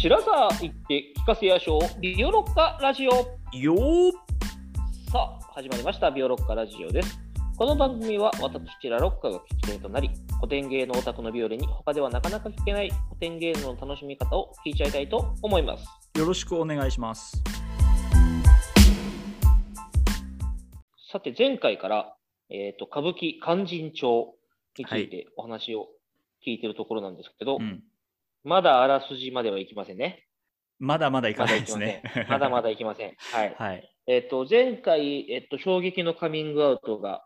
白沢行って聞かせやしょう。ビオロッカラジオ。よー。さあ始まりました。ビオロッカラジオです。この番組は私らロッカが聞き手となり古典芸能オタクのビオレに他ではなかなか聞けない古典芸能の楽しみ方を聞いちゃいたいと思います。よろしくお願いします。さて前回から、えー、と歌舞伎勧進帳についてお話を聞いてるところなんですけど、うん、まだあらすじまではいきませんね。まだまだいかないですね。。まだまだいきません。はい。はい。えっ、と、前回、えっ、と、衝撃のカミングアウトがあ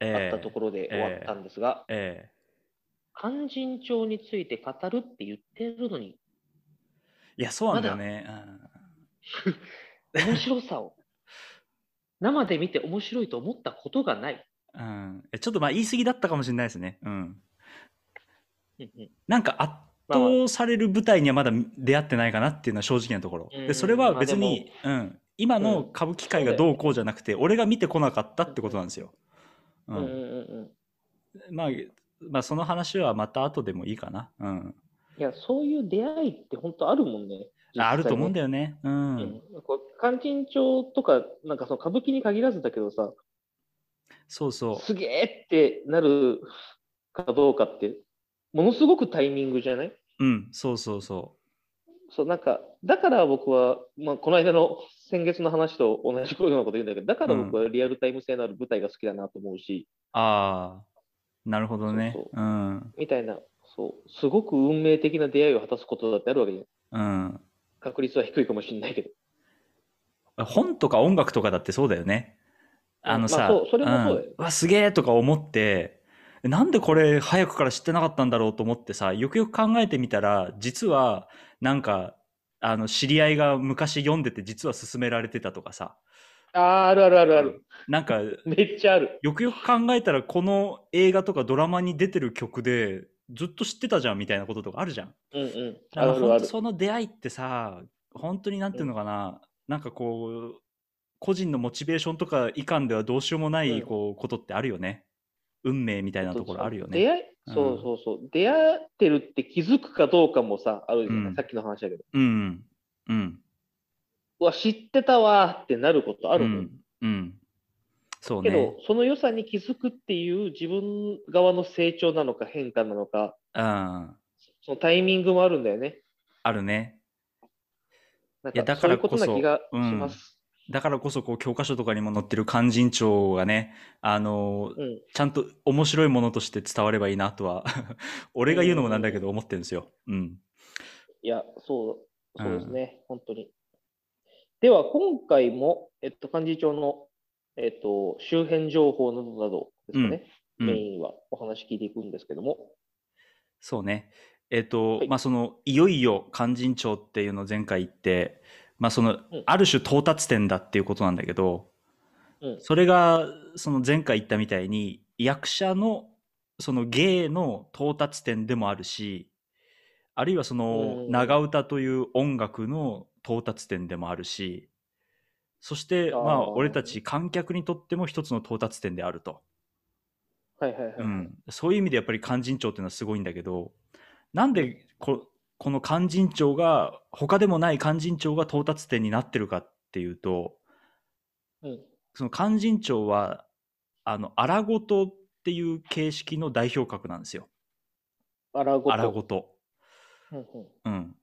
えったところで終わったんですが、え勧進帳について語るって言ってるのに、えいや、そうなんだよね。面白さを、生で見て面白いと思ったことがない。うんちょっとまあ言い過ぎだったかもしれないですね。うんなんか圧倒される舞台にはまだ出会ってないかなっていうのは正直なところ。うんでそれは別に、うん、今の歌舞伎界がどうこうじゃなくて、俺が見てこなかったってことなんですよ。ううんんうんうんまあ、まあその話はまた後でもいいかな。うん、いや、そういう出会いって本当あるもんね。ああると思うんだよ。よね。うんうん、勧進帳とか、なんかその歌舞伎に限らずだけどさ、そうそう。すげえってなるかどうかって、ものすごくタイミングじゃない？うん、そうそうそそう、なんか、だから僕は、まあ、この間の先月の話と同じようなこと言うんだけど、だから僕はリアルタイム性のある舞台が好きだなと思うし、う。ああ、なるほどね。そううん。みたいな、そう、すごく運命的な出会いを果たすことだってあるわけじゃん。うん。確率は低いかもしれないけど。本とか音楽とかだってそうだよね。あのさ、まあそうそれもそうだよんわ、すげえとか思って、なんでこれ早くから知ってなかったんだろうと思ってさ、よくよく考えてみたら、実はなんか、あの、知り合いが昔読んでて実は勧められてたとかさ、ああ、あるあるあるある。なんか、めっちゃある。よくよく考えたらこの映画とかドラマに出てる曲でずっと知ってたじゃんみたいなこととかあるじゃん。うんうん。あるある。その出会いってさ本当になんていうのかな、なんかこう個人のモチベーションとか以下ではどうしようもないうんこうことってあるよね運命みたいなところあるよね。出会い、うん。そうそうそう。出会ってるって気づくかどうかもさ、あるじゃない、うん。さっきの話だけど。うんうん。うわ、知ってたわーってなることあるもん。うん。うん。そうけど、ねその良さに気づくっていう自分側の成長なのか変化なのか、うん。そのタイミングもあるんだよね。あるね。なんいやだかそういうからこそことな気がします。だからこそこう教科書とかにも載ってる勧進帳がねあのうん。ちゃんと面白いものとして伝わればいいなとは 俺が言うのもなんだけど思ってるんですよ。うん。いや、そう、そうですね、本当に。では、今回も、えっと、幹事長の、えっと、周辺情報などなどですかね、うんメインはお話聞いていくんですけども、そうね。えっ、と、はいまあそのいよいよ勧進帳っていうのを前回言って、まあその、うん。ある種到達点だっていうことなんだけど、うん。それがその前回言ったみたいに役者のその芸の到達点でもあるし、あるいはそのうん。長唄という音楽の到達点でもあるし、そしてまあ俺たち観客にとっても一つの到達点であると。はいはいはい。うん、そういう意味でやっぱり勧進帳っていうのはすごいんだけどなんでここの勧進帳が他でもない勧進帳が到達点になってるかっていうとうん。その勧進帳はあの荒事っていう形式の代表格なんですよ。荒ごと。荒事、うんうん。うん、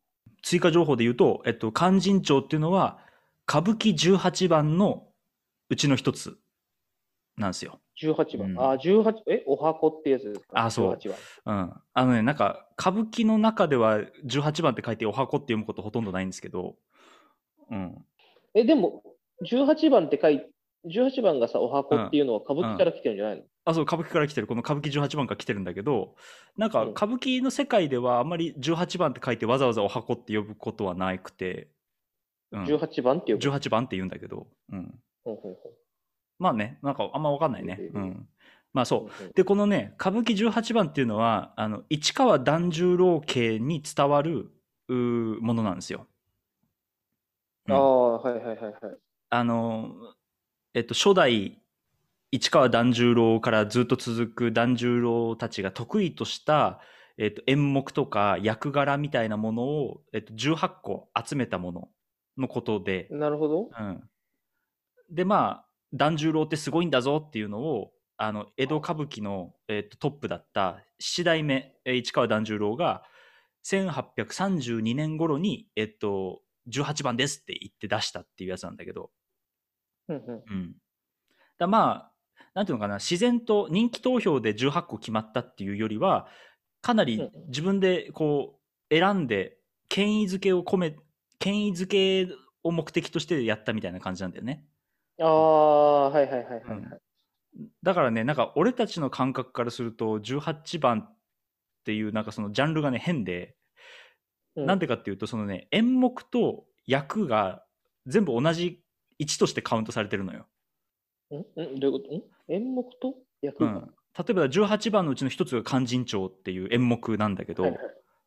追加情報で言うと、えっと、勧進帳っていうのは歌舞伎18番のうちの一つなんですよ。18番。うん。あ、18、え、お箱ってやつですか？あそう。18番。うん、あのねなんか歌舞伎の中では18番って書いてお箱って読むことほとんどないんですけど、うん、え、でも、18番って書いて、18番がさ、お箱っていうのは歌舞伎から来てるんじゃないの、あそう歌舞伎から来てる。この歌舞伎18番から来てるんだけどなんかうん。歌舞伎の世界ではあんまり18番って書いてわざわざお箱って呼ぶことはなくて、うん、?18 番っていうこと。18番って言うんだけど、うん、ほうほうほまあねなんかあんま分かんないね、うん。うん、まあそう。でこのね歌舞伎18番っていうのはあの市川團十郎家に伝わるものなんですよ。うん。ああ、はいはいはいはい。あの、えっと、初代市川團十郎からずっと続く團十郎たちが得意とした、えっと、演目とか役柄みたいなものを、えっと、18個集めたもののことで、なるほど。うん、でまあ團十郎ってすごいんだぞっていうのをあの江戸歌舞伎の、えっとトップだった七代目えー市川團十郎が1832年頃に、えっと、18番ですって言って出したっていうやつなんだけど、うんうん。うん、だまあなんていうのかな自然と人気投票で18個決まったっていうよりはかなりうん。自分でこう選んで権威づけを込め権威づけを目的としてやったみたいな感じなんだよね。ああ、はいはいはいはいはい。だからねなんか俺たちの感覚からすると18番っていうなんかそのジャンルがね変で、うん。なんでかっていうとそのね演目と役が全部同じ1としてカウントされてるのよ。ん？ん？どういうこと？ん？演目と？役が、うん、例えば18番のうちの一つが「勧進帳」っていう演目なんだけど、はいはい。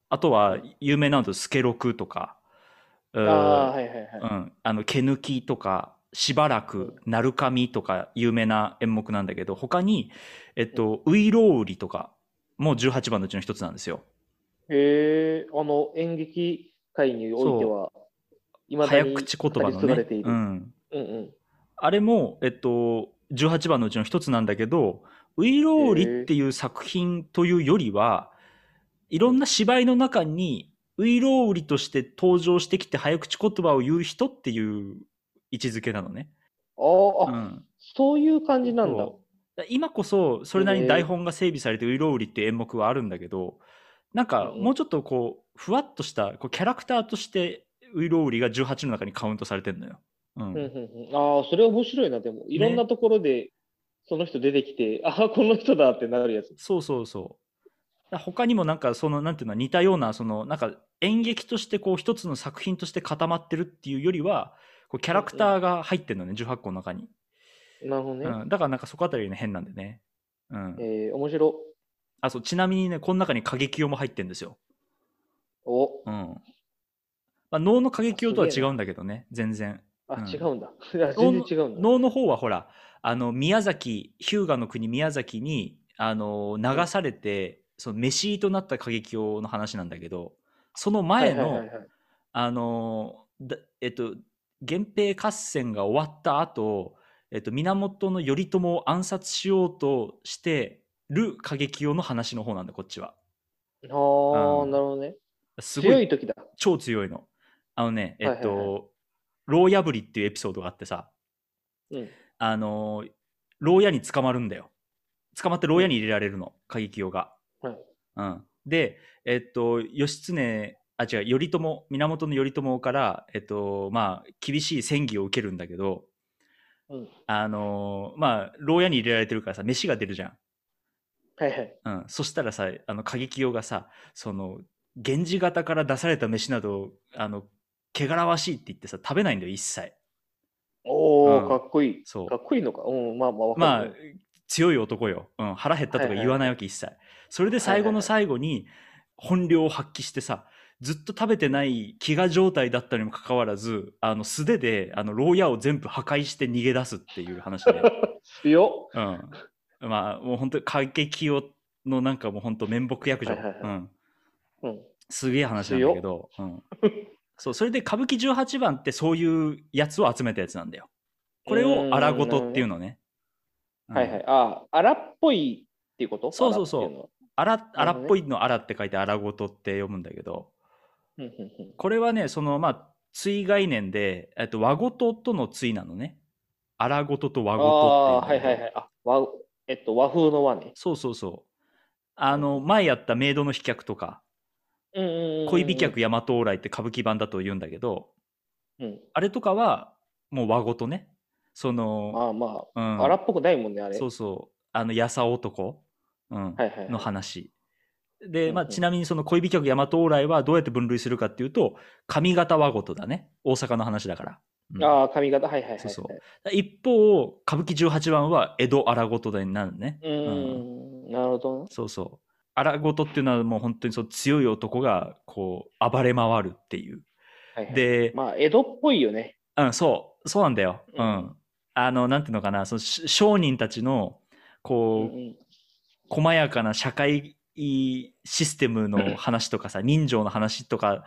あとは有名なのだと「助六」とか「うああ、はいはいはい。ん、あの毛抜きとか「しばらく」「鳴神」とか有名な演目なんだけど他に「えっと、ういろうり」とかも18番のうちの一つなんですよ。へえ、あの演劇界においては、いまだに早口言葉のね継がれてい。る。うん、うんうん。あれも、えっと、18番のうちの一つなんだけど「ういろうり」っていう作品というよりはいろんな芝居の中にういろうりとして登場してきて早口言葉を言う人っていう位置づけなのね。あーあ、うん、そういう感じなんだ。今こそそれなりに台本が整備されて「ういろうり」っていう演目はあるんだけどなんかうんもうちょっとこうふわっとしたこうキャラクターとして「ういろうり」が18の中にカウントされてるのよ。うんうんうんうん、ああ、それ面白いな、でも。いろんなところで、その人出てきて、ああ、この人だってなるやつ。そうそうそう。だ他にもなんかそのなんていうの似たようなそのなんか演劇としてこう一つの作品として固まってるっていうよりはこうキャラクターが入ってるのね18個の中に、なるほどね。うん、だからなんかそこあたりね変なんでね、うん、えー、面白。あそうちなみにねこの中に過激用も入ってるんですよ、お、うん。まあ、能の過激用とは違うんだけどね全然。あ、うん。違うんだ。全然違うんだ。能の方はほらあの宮崎日向の国宮崎にあの流されて、その飯となった過激用の話なんだけどその前の、はいはいはいはい。あのだえっと源平合戦が終わった後、えっと源頼朝を暗殺しようとしてる過激用の話の方なんだこっちは。ああ、うん。なるほどね。すごい強い時だ。超強いの。あのねえっと、はいはい。は牢破りっていうエピソードがあってさ。うん。あの牢屋に捕まるんだよ。捕まって牢屋に入れられるの過激用が。はい。うん、で、えっと、義経、あ、違う、頼朝、源頼朝から、えっと、まあ、厳しい戦議を受けるんだけど、うん。あのーまあ、牢屋に入れられてるからさ、飯が出るじゃん。はいはい。うん。そしたらさ、あの、過激用がさ、その、源氏方から出された飯など、あの、汚らわしいって言ってさ、食べないんだよ、一切。おお、うんかっこいい。そうかっこいいのか？うん、まあまあ、まある。、強い男よ。うん、腹減ったとか言わないわけ、一切。それで最後の最後に本領を発揮してさ、ずっと食べてない飢餓状態だったにもかかわらず、あの素手であの牢屋を全部破壊して逃げ出すっていう話で、強っ。うん、まあもう本当に過激用のなんかもう本当面目役所。すげえ話なんだけど、うん、そうそれで歌舞伎18番ってそういうやつを集めたやつなんだよ。これを荒ごとっていうのね。うん。はいはい。ああ、荒っぽいっていうこと？そうそうそう。荒っぽいの荒って書いて荒ごとって読むんだけどうんうんうん。これはねそのまあ対概念で、えっと、和ごととの対なのね。荒ごとと和あごあ、とっていうんだけどはいはいはい。あ、和、えっと、和風の和ね。そうそうそう。あの前やったメイドの飛脚とか。うんうんうんうん。恋飛脚大和往来って歌舞伎版だと言うんだけど。うん。あれとかはもう和ごとね。その、ああ、まうあ、ん、荒っぽくないもんね、あれ。そうそう。あのやさ男、うん。はいはいはい。の話で、まあ、うん。うんちなみにその恋飛脚大和往来はどうやって分類するかっていうと上方和事だね。大阪の話だから、うん。ああ、髪型、はいはいはいはい。そうそう。一方歌舞伎18番は江戸荒事だになるね。うーん、なるほどな。そうそう。荒事っていうのはもう本当にそう強い男がこう暴れ回るっていう。はいはい、で、まあ、江戸っぽいよね。うん、そう。そうなんだよ、ううん。んあのなんていうのかな。そのし商人たちのうこう、んうん。細やかな社会いシステムの話とかさ、人情の話とか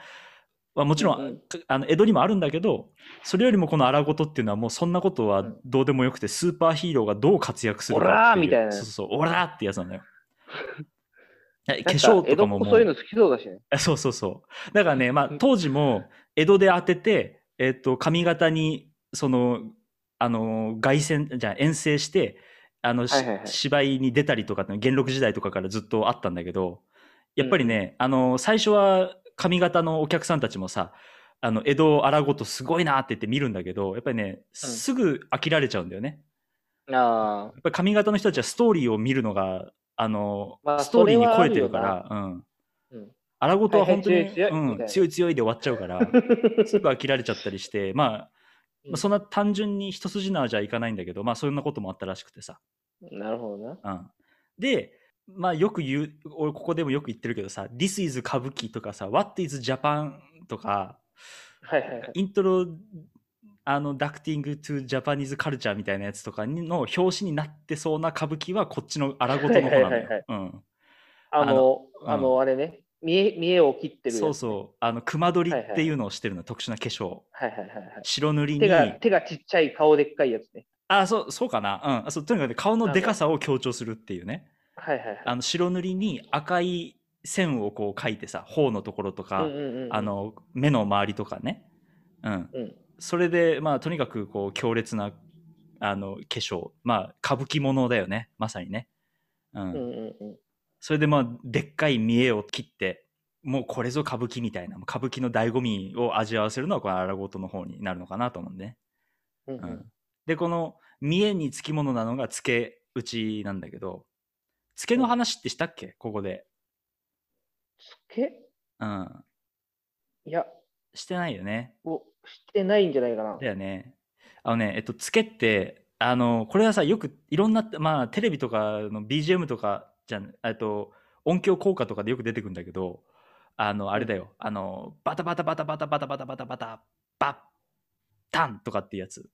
はもちろん、うんうんかあの江戸にもあるんだけど、それよりもこの荒事っていうのはもうそんなことはどうでもよくて、スーパーヒーローがどう活躍するかっていう。オラーみたいなそうそう、オラーってやつなんだよ。化粧とかももう子そういうの好きそうだしね。あそうそうそう。だからね、まあ、当時も江戸で当てて、えっと、髪型に、その、あの、凱旋、じゃあ遠征して、あの、しはいはいはい芝居に出たりとかって元禄時代とかからずっとあったんだけど、やっぱりね、あの、最初は髪型のお客さんたちもさ、あの、江戸荒ごとすごいなって言って見るんだけど、やっぱりね、すぐ飽きられちゃうんだよね。あやっぱり髪型の人たちはストーリーを見るのが、あの、まあストーリーに超えてるから、うん。あ。うん。荒ごとは本当に、はいはい強い強いうん、な強い強いで終わっちゃうから、すぐ飽きられちゃったりして、まあ、まあそんな単純に一筋縄じゃいかないんだけど、まあそんなこともあったらしくてさ。なるほどな。うん、で、まあよく言う、俺ここでもよく言ってるけどさ、This is 歌舞伎とかさ、What is Japan とか、はいはいはい。イントロ、あの、ダクティング to Japanese culture みたいなやつとかにの表紙になってそうな歌舞伎はこっちの荒ごとの方なんだはいはいはいよ。あのあの、あれね、見え、見えを切ってるそうそう。あの、熊取りはいはいっていうのをしてるの、特殊な化粧。はいはいはいはい。白塗りに手が、手がちっちゃい顔でっかいやつね。あそうそうかなうんあそうとにかくね顔のでかさを強調するっていうねはいはいはい。あの白塗りに赤い線をこう描いてさ頬のところとか、うんうんうんうんあ、の目の周りとかねうんうん。それでまあとにかくこう強烈なあの化粧まあ歌舞伎ものだよねまさにねうん、うんうんうん。それでまあでっかい見栄を切ってもうこれぞ歌舞伎みたいな歌舞伎の醍醐味を味わわせるのはこの荒事の方になるのかなと思うんで。ねうんうん。うん、でこの見栄につきものなのが付け打ちなんだけど付けの話ってしたっけ？ここで、つけ？うん、いや、してないよね。をしてないんじゃないかな。だよね。あのねえっと付けってあのこれはさよくいろんなまあテレビとかの BGM とかじゃんえっと音響効果とかでよく出てくるんだけどあのあれだよ、あのバタバタバタバタバタバタバタバタバッタンとかってやつ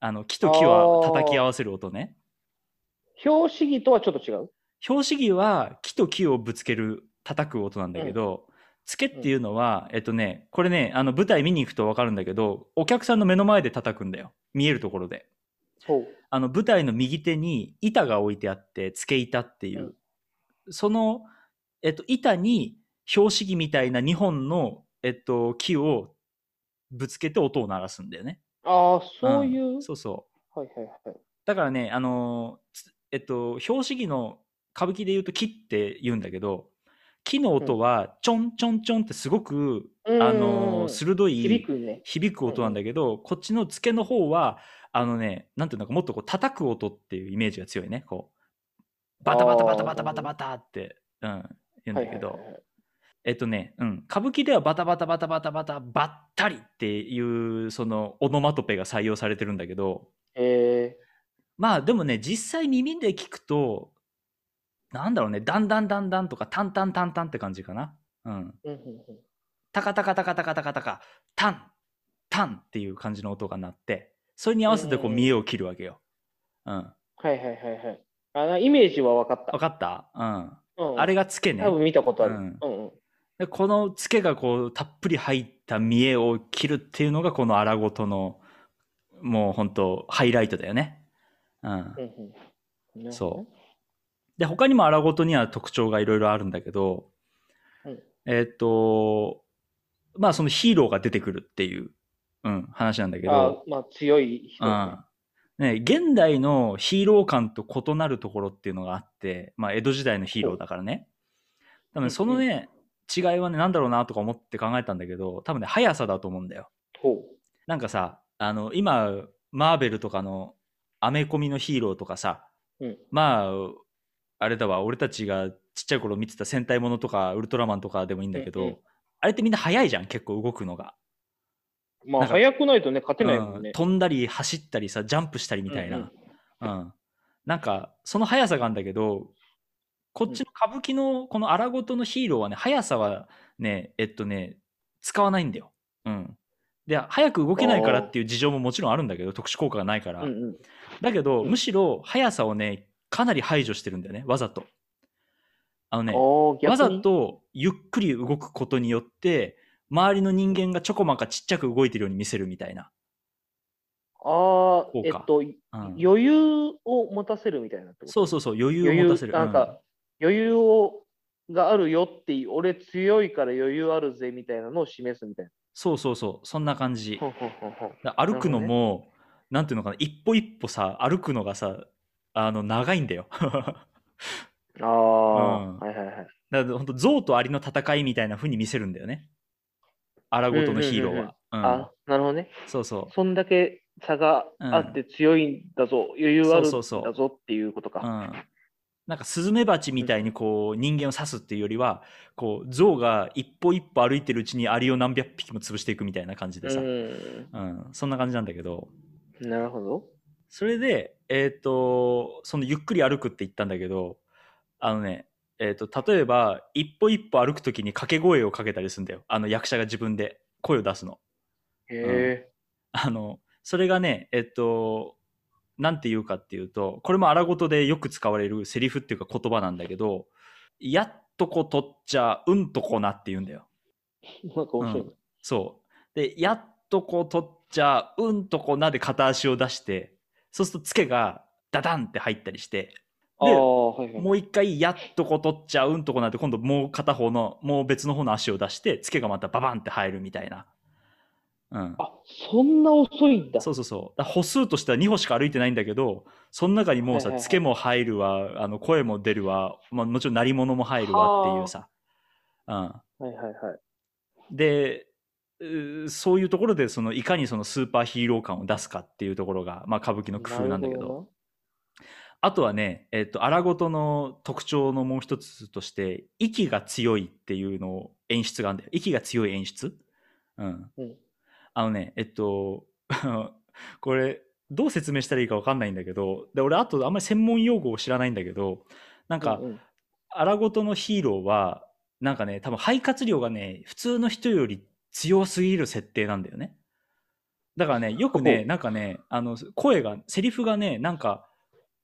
あの木と木を叩き合わせる音ね表紙儀とはちょっと違う。拍子木は木と木をぶつける叩く音なんだけど、付けっていうのは、えっとねこれねあの舞台見に行くと分かるんだけどお客さんの目の前で叩くんだよ見えるところで。あの舞台の右手に板が置いてあって付け板っていう、その、えっと、板に拍子木みたいな2本の、えっと、木をぶつけて音を鳴らすんだよね。ああ、そういう？ん。そうそう。はいはいはい。だからね、あのえっと、拍子木の歌舞伎で言うと木って言うんだけど、木の音はちょんちょんちょんってすごく、うん。あのー鋭い響くね。響く音なんだけど、こっちの付けの方は、あのね、なんていうのか、もっとこう叩く音っていうイメージが強いね。こう、バタバタバタバタバタバタって、うん、言うんだけど、はいはいはいはいえっとね、うん、歌舞伎ではバタバタバタバタバタばったりっていうそのオノマトペが採用されてるんだけど、えまあでもね、実際耳で聞くと、なんだろうね、だんだんだんだんとか、タンタンタンタンって感じかな。うん。ーうんうんうんタカタカタカタカタカタカ、タン、タンっていう感じの音が鳴って、それに合わせてこう見栄を切るわけよ。うん。はいはいはいはい。あなイメージは分かった。わかった？うん。うん、あれが付けね多。分見たことある。ううんんうんでこの付けがこう、たっぷり入った見栄を切るっていうのが、この荒ごとの、もう本当ハイライトだよね。うん。そうで、他にも荒ごとには特徴がいろいろあるんだけど、うんえーっと、まあそのヒーローが出てくるっていう、うん、話なんだけあど、まあ強い人、うん。ね、現代のヒーロー感と異なるところっていうのがあって、まあ江戸時代のヒーローだからね。多分そのね、違いはね、なんだろうなとか思って考えたんだけど、多分ね、速さだと思うんだよ。ほなんかさ、あの、今、マーベルとかのアメコミのヒーローとかさ、うんまあ、あれだわ、俺たちがちっちゃい頃見てた戦隊ものとか、ウルトラマンとかでもいいんだけど、うんうんあれってみんな速いじゃん、結構動くのが。う。まあなんか早くないとね、勝てないもうんんね。飛んだり走ったりさ、ジャンプしたりみたいな。うんなんか、その速さがあるんだけど、こっちの歌舞伎のこの荒ごとのヒーローはね、速さはね、えっとね、使わないんだよ。うん。で、早く動けないからっていう事情ももちろんあるんだけど、特殊効果がないから。うんうん。だけど、うんむしろ速さをね、かなり排除してるんだよね、わざと。あのね、わざとゆっくり動くことによって、周りの人間がちょこまかちっちゃく動いてるように見せるみたいな。ああ、えっと、うん、余裕を持たせるみたいなそうそうそう、余裕を持たせる。なんか、余裕をがあるよって俺強いから余裕あるぜみたいなのを示すみたいな。そうそうそう、そんな感じ。歩くのも、なんていうのかな、一歩一歩さ、歩くのがさ、あの、長いんだよ。ああ、うんはいはいはい。だから本当象とアリの戦いみたいな風に見せるんだよね。荒ごとのヒーローは。うんあ、なるほどね。そうそう。そんだけ差があって強いんだぞ、余裕あるんだそうそうそうぞっていうことか。うん、なんかスズメバチみたいにこう人間を刺すっていうよりはこう象が一歩一歩歩いてるうちにアリを何百匹も潰していくみたいな感じでさ、ううんそんな感じなんだけどん。なるほど。それでえっ、とそのゆっくり歩くって言ったんだけどあのねえー、と例えば一歩一歩歩く時に掛け声をかけたりするんだよあの役者が自分で声を出すの。へえ。あの、それがね、えっと、なんて言うかっていうと、これも荒事でよく使われるセリフっていうか言葉なんだけど、やっとこ取っちゃうんとこなって言うんだよ。なんか面白いね。そう。で、やっとこ取っちゃうんとこなで片足を出して、そうするとつけがダダンって入ったりして、ああ、はいはい。もう一回やっとこ取っちゃうんとこなって今度もう片方の、もう別の方の足を出して、つけがまたババンって入るみたいな。うん。あ、そんな遅いんだ。そうそうそう。歩数としては2歩しか歩いてないんだけど、その中にもうさ、はいはいはいつけも入るわ、あの声も出るわ、まあ、もちろん鳴り物も入るわっていうさ。うん。はいはいはい。で、そういうところでそのいかにそのスーパーヒーロー感を出すかっていうところが、まあ、歌舞伎の工夫なんだけどあとはね、えっと荒事の特徴のもう一つとして息が強いっていうのを演出があるんだよ。息が強い演出？うん、う。んあのねえっと これどう説明したらいいか分かんないんだけどで俺あとあんまり専門用語を知らないんだけどなんか、うんうん。荒事のヒーローはなんかね多分肺活量がね普通の人より強すぎる設定なんだよね。だからねよくねなんかねあの声がセリフがねなんか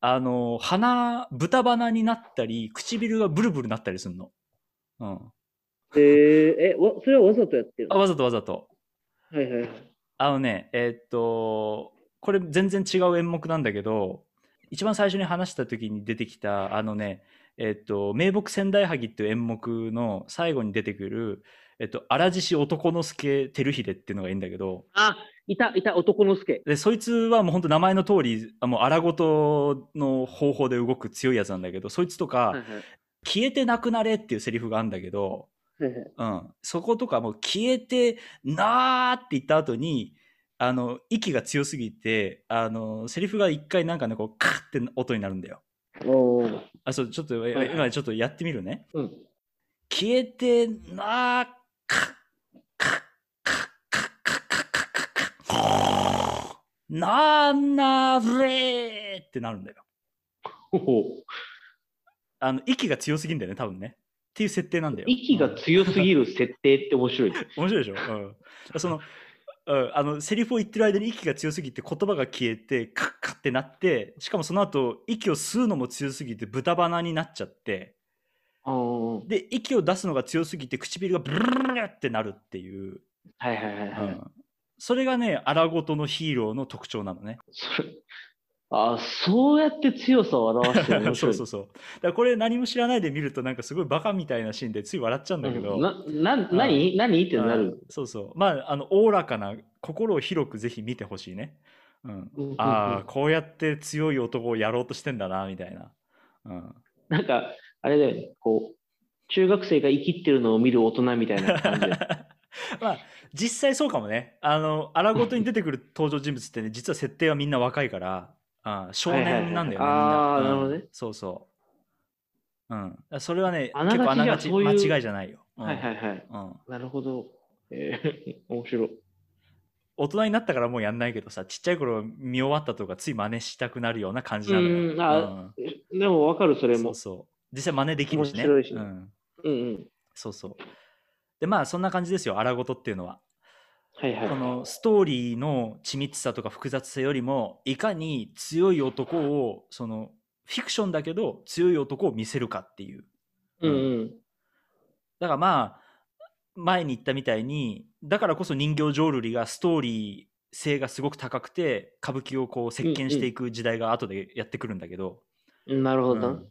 あの鼻豚鼻になったり唇がブルブルなったりするの、うん、えー、え、わそれはわざとやってるの？あわざとわざと。はいはいはい。あのねえーっとこれ全然違う演目なんだけど一番最初に話した時に出てきたあのねえーっと名木仙台萩っていう演目の最後に出てくるえっと荒獅子男之助照秀っていうのがいいんだけど。あ、いた、いた、男の助。でそいつはもう本当名前の通りあもう荒事の方法で動く強いやつなんだけどそいつとか、はいはい消えてなくなれっていうセリフがあるんだけど、はいはいうん、そことかもう消えてなーって言った後にあの息が強すぎてあのセリフが一回なんかねこうカッって音になるんだよ。おーあそうちょっと、いはい今ちょっとやってみるね。うん。消えてなーなーなーれーってなるんだよ。ほほあの息が強すぎんだよね多分ね。っていう設定なんだよ。息が強すぎる設定って面白い。面白いでしょ、うん、その、うん、あのセリフを言ってる間に息が強すぎて言葉が消えてカッカッってなってしかもその後息を吸うのも強すぎて豚鼻になっちゃってで息を出すのが強すぎて唇がブルルルルってなるっていう、いはいはいはい。うん、それがね荒事のヒーローの特徴なのね。それあそうやって強さを表してる面 そ。うそうそう。だこれ何も知らないで見るとなんかすごいバカみたいなシーンでつい笑っちゃうんだけど、うんな、な、何？何？ってなうんる。そうそう。まああのおおらかな心を広くぜひ見てほしいね、うん、うんうんうん。ああこうやって強い男をやろうとしてんだなみたいな、うん、なんか、あれだよね、こう、中学生が生きってるのを見る大人みたいな感じで。まあ実際そうかもね。あの荒ごとに出てくる登場人物ってね実は設定はみんな若いからあー少年なんだよね、あーみん。な、るほどね。そうそう。うん。それはね結構あながち間違いじゃないよ、うん。はいはいはい。うん、なるほど。えー、面白い。大人になったからもうやんないけどさちっちゃい頃見終わったとかつい真似したくなるような感じなのよ、うんあでも分かる、それも。そう。そう。実際真似できるしね。面白いしね。うん、うんうん。そうそうでまあそんな感じですよ荒事っていうのははいはい。このストーリーの緻密さとか複雑さよりもいかに強い男をそのフィクションだけど強い男を見せるかっていううんうん。だからまあ、前に言ったみたいに、だからこそ人形浄瑠璃がストーリー性がすごく高くて、歌舞伎をこう席巻していく時代が後でやってくるんだけど、なるほどな。うん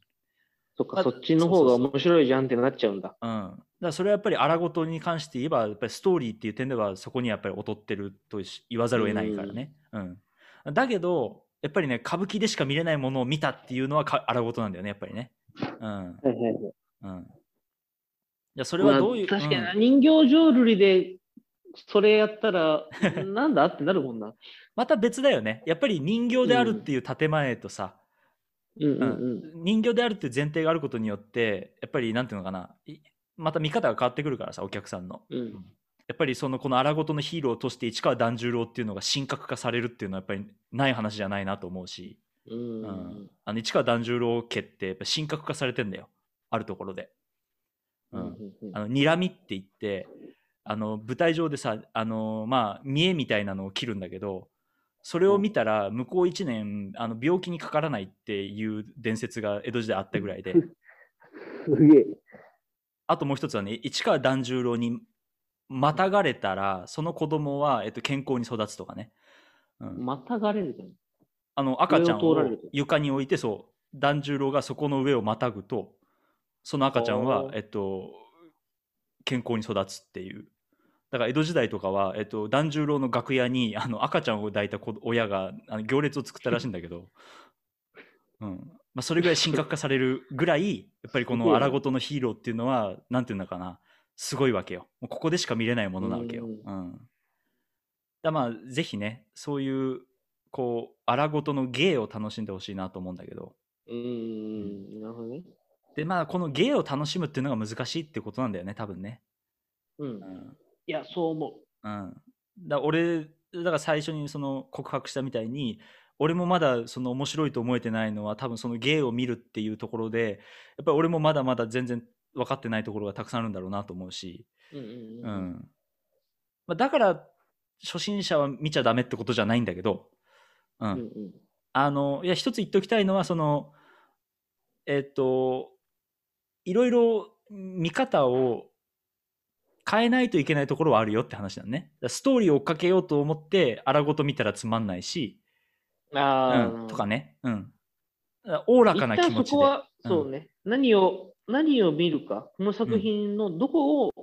そっか、あそっちの方が面白いじゃんってなっちゃうんだ。うん、だそれはやっぱり荒ごとに関して言えばやっぱりストーリーっていう点ではそこにやっぱり劣ってるとし言わざるを得ないからね、うん。だけどやっぱりね歌舞伎でしか見れないものを見たっていうのはか荒ごとなんだよねやっぱりね。うん。はいはいはい。うん。いやそれはどういう、まあ確かに人形浄瑠璃でそれやったら、なんだってなるもんな。また別だよね。やっぱり人形であるっていう建前とさ、うんうんううん。人形であるっていう前提があることによってやっぱりなんていうのかな。いまた見方が変わってくるからさお客さんの。うん。やっぱりそのこの荒ごとのヒーローとして市川團十郎っていうのが神格化されるっていうのはやっぱりない話じゃないなと思うし、うん。ううん。んあの市川團十郎家ってやっぱ神格化されてんだよ。あるところで、ううんんうん。あの睨みって言ってあの舞台上でさあのまあ見栄みたいなのを切るんだけどそれを見たら向こう1年あの病気にかからないっていう伝説が江戸時代あったぐらいで。すげえ。あともう一つはね市川團十郎にまたがれたらその子供は、えっと、健康に育つとかね、うん、またがれるじゃん。あの赤ちゃんを床に置いてそう團十郎がそこの上をまたぐとその赤ちゃんはえっと、健康に育つっていう。だから江戸時代とかは、えっと、團十郎の楽屋にあの赤ちゃんを抱いた子親があの行列を作ったらしいんだけど、うん。まあ、それぐらい神格化されるぐらいやっぱりこの荒ごとのヒーローっていうのはなんていうんだかなすごいわけよもうここでしか見れないものなわけよ。ううんだまあぜひねそういうこう荒ごとの芸を楽しんでほしいなと思うんだけどうんうん。なるほどね。でまあこの芸を楽しむっていうのが難しいってことなんだよね多分ね。うんう。んいや、そう思うん、だ俺だから最初にその告白したみたいに俺もまだその面白いと思えてないのは多分その芸を見るっていうところでやっぱり俺もまだまだ全然分かってないところがたくさんあるんだろうなと思うし、う。うんうんううんん。まあ、だから初心者は見ちゃダメってことじゃないんだけど、うんうんうんあのいや一つ言っておきたいのはそのえっといろいろ見方を変えないといけないところはあるよって話だね。ストーリーを追っかけようと思って荒ごと見たらつまんないし、ああ、うん、とかね、うん。おおらかな気持ちで。そこは、うんそうね、何を、何を見るか、この作品のどこを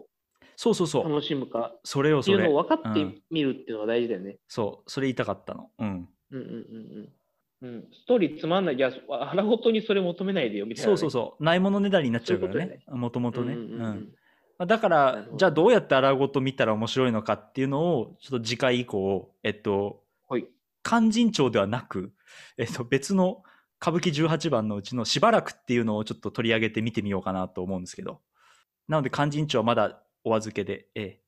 そうそうそう。楽しむかそれをそれっていうのを。分かってうん見るっていうのが大事だよね。そう、それ言いたかったの。うん。うんうんうんうん。うん、ストーリーつまんない、いや、腹ごとにそれ求めないでよみたいな、そうそうそう。ないものねだりになっちゃうからね。もともとね。うんうんうんうんまあだかならじゃあどうやって荒ごと見たら面白いのかっていうのをちょっと次回以降えっとはい。勧進帳ではなく、えっと、別の歌舞伎18番のうちのしばらくっていうのをちょっと取り上げて見てみようかなと思うんですけど。なので勧進帳はまだお預けで、ええ、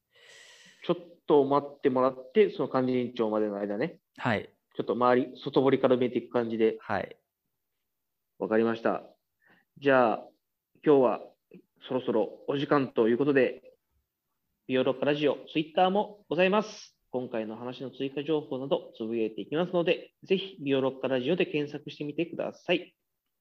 ちょっと待ってもらって、その勧進帳までの間ね、はい。ちょっと周り、外堀から見えていく感じで、はい。わかりました。じゃあ、今日はそろそろお時間ということで、ビオロッカラジオ、ツイッターもございます。今回の話の追加情報などつぶやいていきますので、ぜひビオロッカラジオで検索してみてください。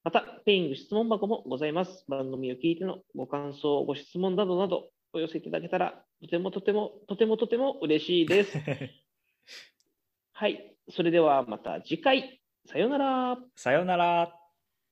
また、ペイング質問箱もございます。番組を聞いてのご感想、ご質問などなどお寄せいただけたら、とてもとても、とてもとても嬉しいです。はい。それではまた次回。さようなら。さようなら